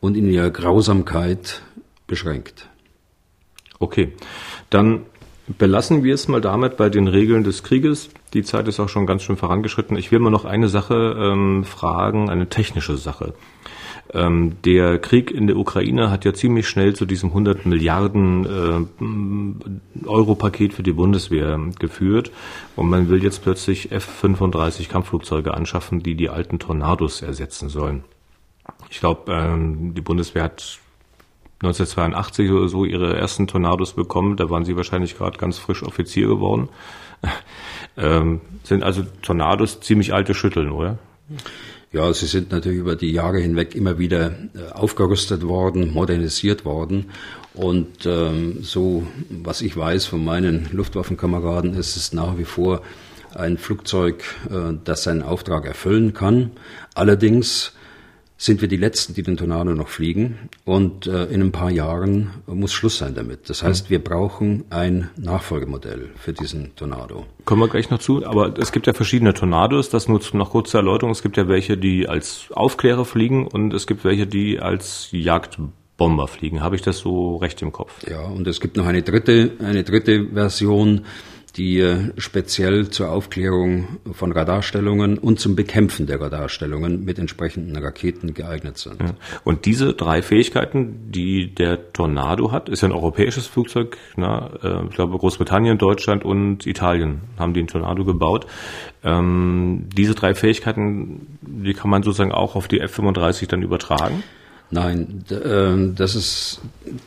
und in ihrer Grausamkeit beschränkt. Okay, dann belassen wir es mal damit bei den Regeln des Krieges. Die Zeit ist auch schon ganz schön vorangeschritten. Ich will mal noch eine Sache ähm, fragen, eine technische Sache. Ähm, der Krieg in der Ukraine hat ja ziemlich schnell zu diesem 100 Milliarden äh, Euro-Paket für die Bundeswehr geführt. Und man will jetzt plötzlich F-35 Kampfflugzeuge anschaffen, die die alten Tornados ersetzen sollen. Ich glaube, ähm, die Bundeswehr hat 1982 oder so ihre ersten Tornados bekommen. Da waren sie wahrscheinlich gerade ganz frisch Offizier geworden. Ähm, sind also Tornados ziemlich alte Schütteln, oder? Ja, sie sind natürlich über die Jahre hinweg immer wieder äh, aufgerüstet worden, modernisiert worden. Und ähm, so, was ich weiß von meinen Luftwaffenkameraden, ist es nach wie vor ein Flugzeug, äh, das seinen Auftrag erfüllen kann. Allerdings sind wir die Letzten, die den Tornado noch fliegen. Und äh, in ein paar Jahren muss Schluss sein damit. Das heißt, wir brauchen ein Nachfolgemodell für diesen Tornado. Kommen wir gleich noch zu. Aber es gibt ja verschiedene Tornados. Das nur noch kurze Erläuterung. Es gibt ja welche, die als Aufklärer fliegen und es gibt welche, die als Jagdbomber fliegen. Habe ich das so recht im Kopf? Ja, und es gibt noch eine dritte, eine dritte Version die äh, speziell zur Aufklärung von Radarstellungen und zum Bekämpfen der Radarstellungen mit entsprechenden Raketen geeignet sind. Ja. Und diese drei Fähigkeiten, die der Tornado hat, ist ja ein europäisches Flugzeug. Ne? Ich glaube, Großbritannien, Deutschland und Italien haben den Tornado gebaut. Ähm, diese drei Fähigkeiten, die kann man sozusagen auch auf die F-35 dann übertragen? Nein, ähm, das ist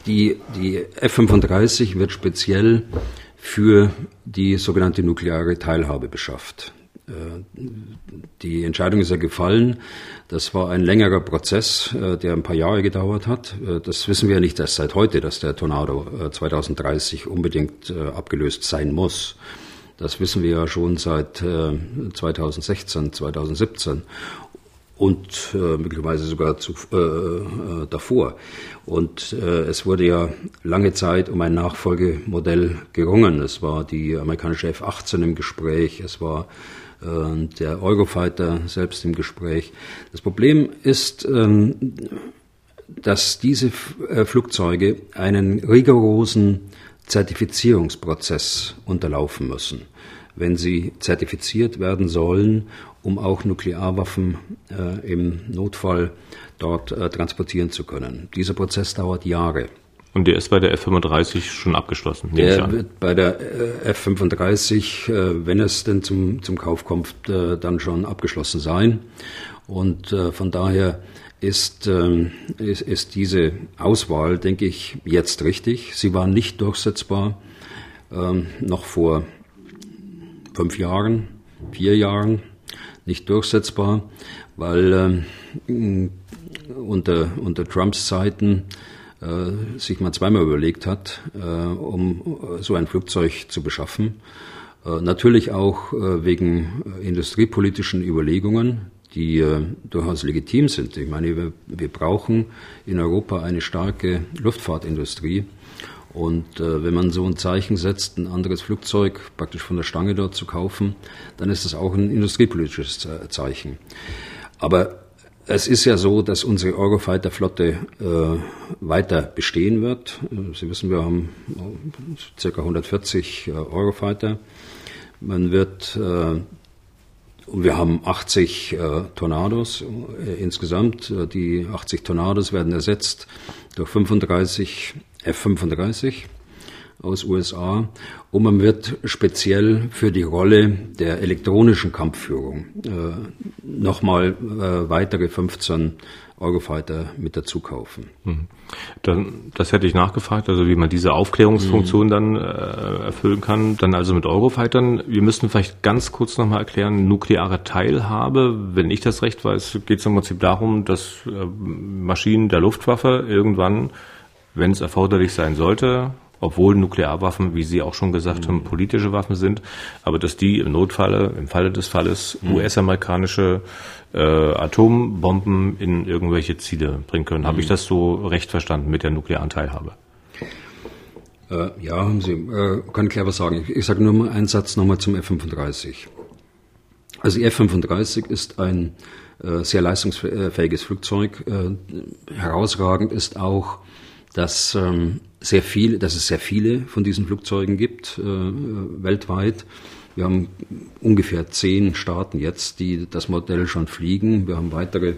die, die F-35 wird speziell für die sogenannte nukleare Teilhabe beschafft. Äh, die Entscheidung ist ja gefallen. Das war ein längerer Prozess, äh, der ein paar Jahre gedauert hat. Äh, das wissen wir ja nicht erst seit heute, dass der Tornado 2030 unbedingt abgelöst sein muss. Das wissen wir ja schon seit 2016, 2017 und äh, möglicherweise sogar zu, äh, äh, davor. Und äh, es wurde ja lange Zeit um ein Nachfolgemodell gerungen. Es war die amerikanische F-18 im Gespräch, es war äh, der Eurofighter selbst im Gespräch. Das Problem ist, ähm, dass diese äh, Flugzeuge einen rigorosen Zertifizierungsprozess unterlaufen müssen wenn sie zertifiziert werden sollen, um auch Nuklearwaffen äh, im Notfall dort äh, transportieren zu können. Dieser Prozess dauert Jahre. Und der ist bei der F-35 schon abgeschlossen? Der wird bei der äh, F-35, äh, wenn es denn zum, zum Kauf kommt, äh, dann schon abgeschlossen sein. Und von daher ist, ähm, ist, ist diese Auswahl, denke ich, jetzt richtig. Sie war nicht durchsetzbar, ähm, noch vor fünf Jahren, vier Jahren nicht durchsetzbar, weil äh, unter, unter Trumps Zeiten äh, sich mal zweimal überlegt hat, äh, um so ein Flugzeug zu beschaffen. Äh, natürlich auch äh, wegen industriepolitischen Überlegungen, die äh, durchaus legitim sind. Ich meine, wir, wir brauchen in Europa eine starke Luftfahrtindustrie. Und äh, wenn man so ein Zeichen setzt, ein anderes Flugzeug praktisch von der Stange dort zu kaufen, dann ist das auch ein industriepolitisches Zeichen. Aber es ist ja so, dass unsere Eurofighter-Flotte äh, weiter bestehen wird. Sie wissen, wir haben ca. 140 äh, Eurofighter. Man wird äh, wir haben 80 äh, Tornados äh, insgesamt. Äh, die 80 Tornados werden ersetzt durch 35 F-35 aus USA und man wird speziell für die Rolle der elektronischen Kampfführung äh, nochmal äh, weitere 15 Eurofighter mit dazu kaufen. Mhm. Dann, das hätte ich nachgefragt, also wie man diese Aufklärungsfunktion mhm. dann äh, erfüllen kann. Dann also mit Eurofightern. Wir müssten vielleicht ganz kurz nochmal erklären, nukleare Teilhabe. Wenn ich das recht weiß, geht es im Prinzip darum, dass äh, Maschinen der Luftwaffe irgendwann wenn es erforderlich sein sollte, obwohl Nuklearwaffen, wie Sie auch schon gesagt haben, politische Waffen sind, aber dass die im Notfalle, im Falle des Falles, mhm. US-amerikanische äh, Atombomben in irgendwelche Ziele bringen können. Mhm. Habe ich das so recht verstanden mit der nuklearen Teilhabe? Äh, ja, haben Sie, äh, kann ich clever sagen. Ich, ich sage nur mal einen Satz nochmal zum F-35. Also die F-35 ist ein äh, sehr leistungsfähiges Flugzeug. Äh, herausragend ist auch, dass ähm, sehr viele, dass es sehr viele von diesen Flugzeugen gibt äh, weltweit. Wir haben ungefähr zehn Staaten jetzt, die das Modell schon fliegen. Wir haben weitere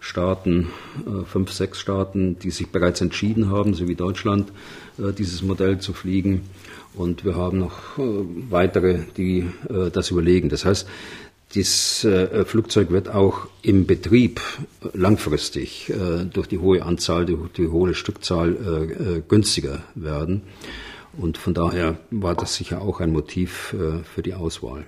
Staaten, äh, fünf, sechs Staaten, die sich bereits entschieden haben, so wie Deutschland, äh, dieses Modell zu fliegen. Und wir haben noch äh, weitere, die äh, das überlegen. Das heißt, dieses äh, Flugzeug wird auch im Betrieb langfristig äh, durch die hohe Anzahl, durch die hohe Stückzahl äh, äh günstiger werden. Und von daher war das sicher auch ein Motiv äh, für die Auswahl.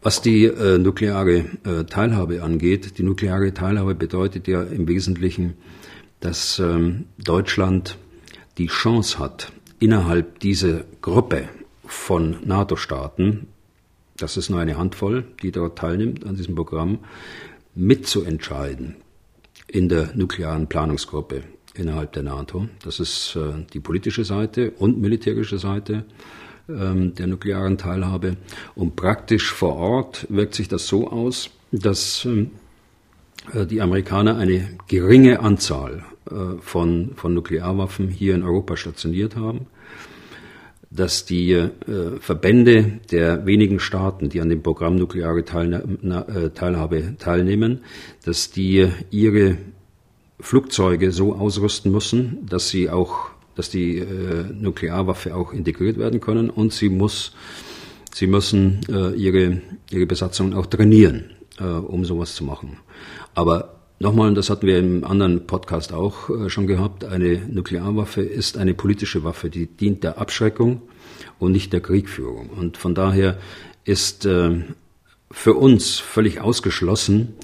Was die äh, nukleare Teilhabe angeht, die nukleare Teilhabe bedeutet ja im Wesentlichen, dass ähm, Deutschland die Chance hat, innerhalb dieser Gruppe von NATO-Staaten das ist nur eine Handvoll, die dort teilnimmt an diesem Programm, mitzuentscheiden in der nuklearen Planungsgruppe innerhalb der NATO. Das ist äh, die politische Seite und militärische Seite ähm, der nuklearen Teilhabe. Und praktisch vor Ort wirkt sich das so aus, dass ähm, äh, die Amerikaner eine geringe Anzahl äh, von, von Nuklearwaffen hier in Europa stationiert haben dass die äh, Verbände der wenigen Staaten, die an dem Programm nukleare äh, Teilhabe teilnehmen, dass die ihre Flugzeuge so ausrüsten müssen, dass sie auch, dass die äh, Nuklearwaffe auch integriert werden können und sie muss, sie müssen äh, ihre ihre Besatzungen auch trainieren, äh, um sowas zu machen. Aber Nochmal, und das hatten wir im anderen Podcast auch äh, schon gehabt, eine Nuklearwaffe ist eine politische Waffe, die dient der Abschreckung und nicht der Kriegführung. Und von daher ist äh, für uns völlig ausgeschlossen,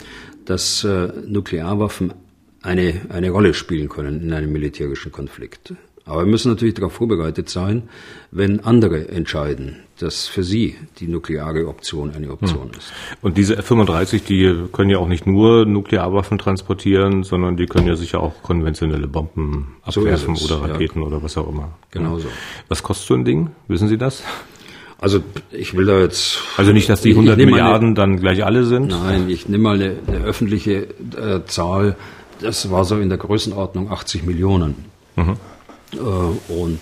dass äh, Nuklearwaffen eine, eine Rolle spielen können in einem militärischen Konflikt. Aber wir müssen natürlich darauf vorbereitet sein, wenn andere entscheiden, dass für sie die nukleare Option eine Option hm. ist. Und diese F-35, die können ja auch nicht nur Nuklearwaffen transportieren, sondern die können ja sicher auch konventionelle Bomben abwerfen so oder Raketen ja. oder was auch immer. Genau so. Was kostet so ein Ding? Wissen Sie das? Also ich will da jetzt. Also nicht, dass die 100 Milliarden eine, dann gleich alle sind? Nein, ich nehme mal eine, eine öffentliche äh, Zahl. Das war so in der Größenordnung 80 Millionen. Mhm. Äh, und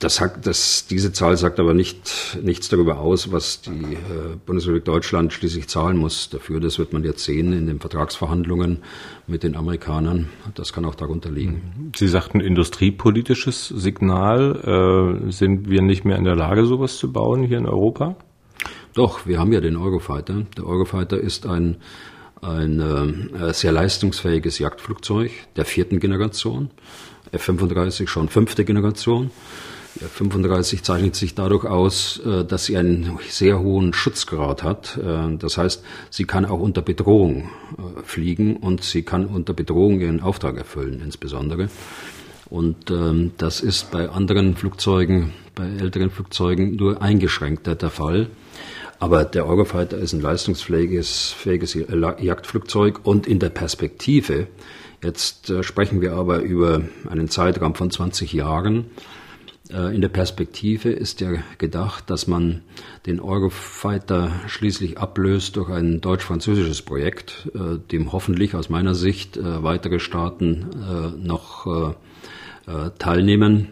das, hat, das, diese Zahl sagt aber nicht, nichts darüber aus, was die äh, Bundesrepublik Deutschland schließlich zahlen muss dafür. Das wird man jetzt sehen in den Vertragsverhandlungen mit den Amerikanern. Das kann auch darunter liegen. Sie sagten industriepolitisches Signal. Äh, sind wir nicht mehr in der Lage, sowas zu bauen hier in Europa? Doch, wir haben ja den Eurofighter. Der Eurofighter ist ein, ein sehr leistungsfähiges Jagdflugzeug der vierten Generation. F-35 schon fünfte Generation. Die F-35 zeichnet sich dadurch aus, äh, dass sie einen sehr hohen Schutzgrad hat. Äh, das heißt, sie kann auch unter Bedrohung äh, fliegen und sie kann unter Bedrohung ihren Auftrag erfüllen, insbesondere. Und ähm, das ist bei anderen Flugzeugen, bei älteren Flugzeugen nur eingeschränkter der Fall. Aber der Eurofighter ist ein leistungsfähiges fähiges Jagdflugzeug und in der Perspektive Jetzt äh, sprechen wir aber über einen Zeitraum von 20 Jahren. Äh, in der Perspektive ist ja gedacht, dass man den Eurofighter schließlich ablöst durch ein deutsch-französisches Projekt, äh, dem hoffentlich aus meiner Sicht weitere Staaten noch teilnehmen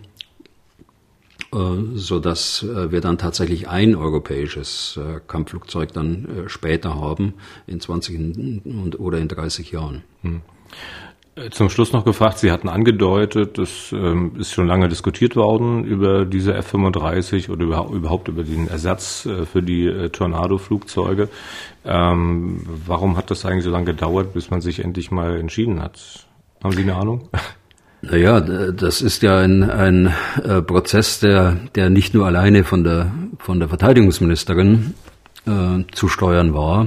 so dass wir dann tatsächlich ein europäisches Kampfflugzeug dann später haben in 20 oder in 30 Jahren. Hm. Zum Schluss noch gefragt, Sie hatten angedeutet, das ähm, ist schon lange diskutiert worden über diese F-35 oder überhaupt über den Ersatz äh, für die äh, Tornado-Flugzeuge. Ähm, warum hat das eigentlich so lange gedauert, bis man sich endlich mal entschieden hat? Haben Sie eine Ahnung? Naja, das ist ja ein, ein äh, Prozess, der, der nicht nur alleine von der, von der Verteidigungsministerin äh, zu steuern war,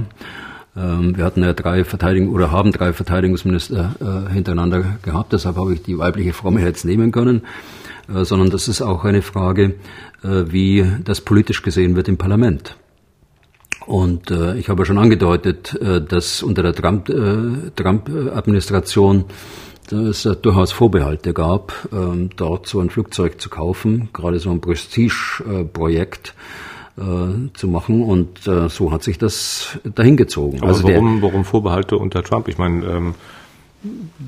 wir hatten ja drei Verteidigung oder haben drei Verteidigungsminister äh, hintereinander gehabt, deshalb habe ich die weibliche Fromme jetzt nehmen können, äh, sondern das ist auch eine Frage, äh, wie das politisch gesehen wird im Parlament. Und äh, ich habe schon angedeutet, äh, dass unter der Trump-Administration Trump es äh, durchaus Vorbehalte gab, ähm, dort so ein Flugzeug zu kaufen, gerade so ein Prestige-Projekt äh, zu machen. Und äh, so hat sich das dahingezogen. Aber also warum, warum Vorbehalte unter Trump? Ich meine, ähm,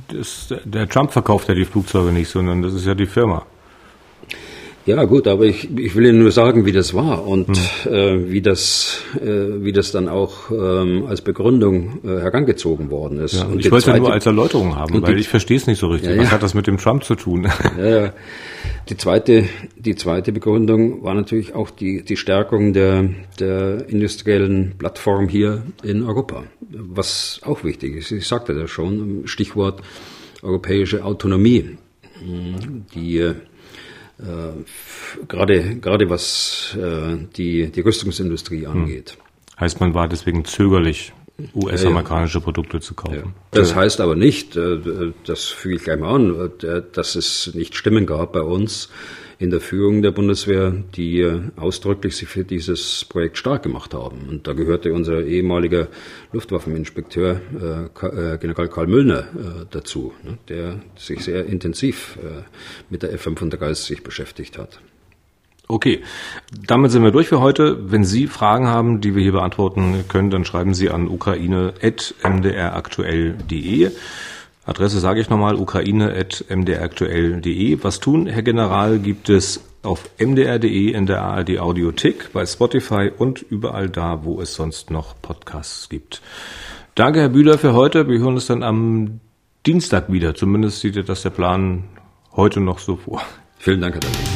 das, der Trump verkauft ja die Flugzeuge nicht, sondern das ist ja die Firma. Ja, gut, aber ich, ich will Ihnen nur sagen, wie das war und hm. äh, wie, das, äh, wie das dann auch ähm, als Begründung äh, herangezogen worden ist. Ja, und ich wollte ja nur als Erläuterung haben, weil die, ich verstehe es nicht so richtig. Ja, Was hat das mit dem Trump zu tun? Ja, die zweite, die zweite Begründung war natürlich auch die, die Stärkung der, der industriellen Plattform hier in Europa, was auch wichtig ist. Ich sagte das schon, Stichwort europäische Autonomie. Die äh, gerade, gerade was äh, die, die Rüstungsindustrie hm. angeht. Heißt, man war deswegen zögerlich, US-amerikanische Produkte zu kaufen. Ja. Das heißt aber nicht, äh, das füge ich gleich mal an, äh, dass es nicht Stimmen gab bei uns in der Führung der Bundeswehr, die äh, ausdrücklich sich für dieses Projekt stark gemacht haben. Und da gehörte unser ehemaliger Luftwaffeninspekteur General Karl Müllner dazu, ne, der sich sehr intensiv mit der F-35 beschäftigt hat. Okay, damit sind wir durch für heute. Wenn Sie Fragen haben, die wir hier beantworten können, dann schreiben Sie an ukraine.mdraktuell.de. Adresse sage ich nochmal, ukraine.mdraktuell.de. Was tun, Herr General, gibt es auf mdr.de in der ARD Audiothek, bei Spotify und überall da, wo es sonst noch Podcasts gibt. Danke, Herr Bühler, für heute. Wir hören uns dann am Dienstag wieder. Zumindest sieht das der Plan heute noch so vor. Vielen Dank, Herr David.